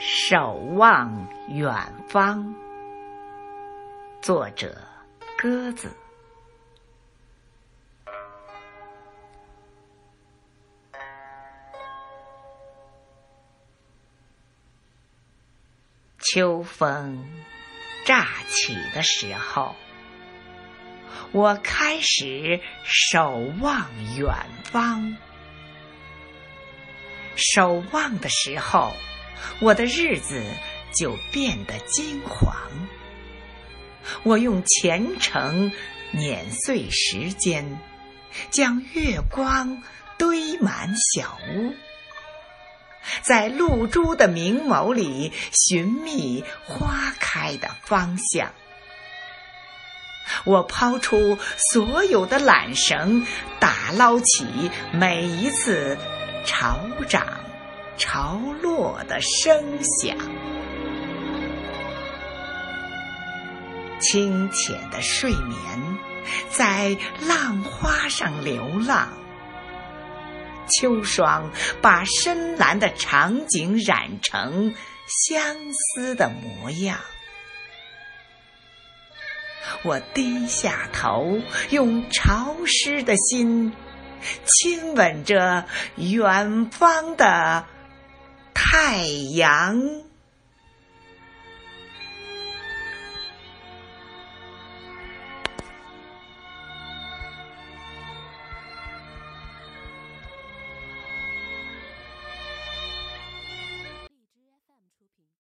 守望远方，作者鸽子。秋风乍起的时候，我开始守望远方。守望的时候，我的日子就变得金黄。我用虔诚碾碎时间，将月光堆满小屋，在露珠的明眸里寻觅花开的方向。我抛出所有的缆绳，打捞起每一次。潮涨潮落的声响，清浅的睡眠在浪花上流浪。秋霜把深蓝的场景染成相思的模样。我低下头，用潮湿的心。亲吻着远方的太阳。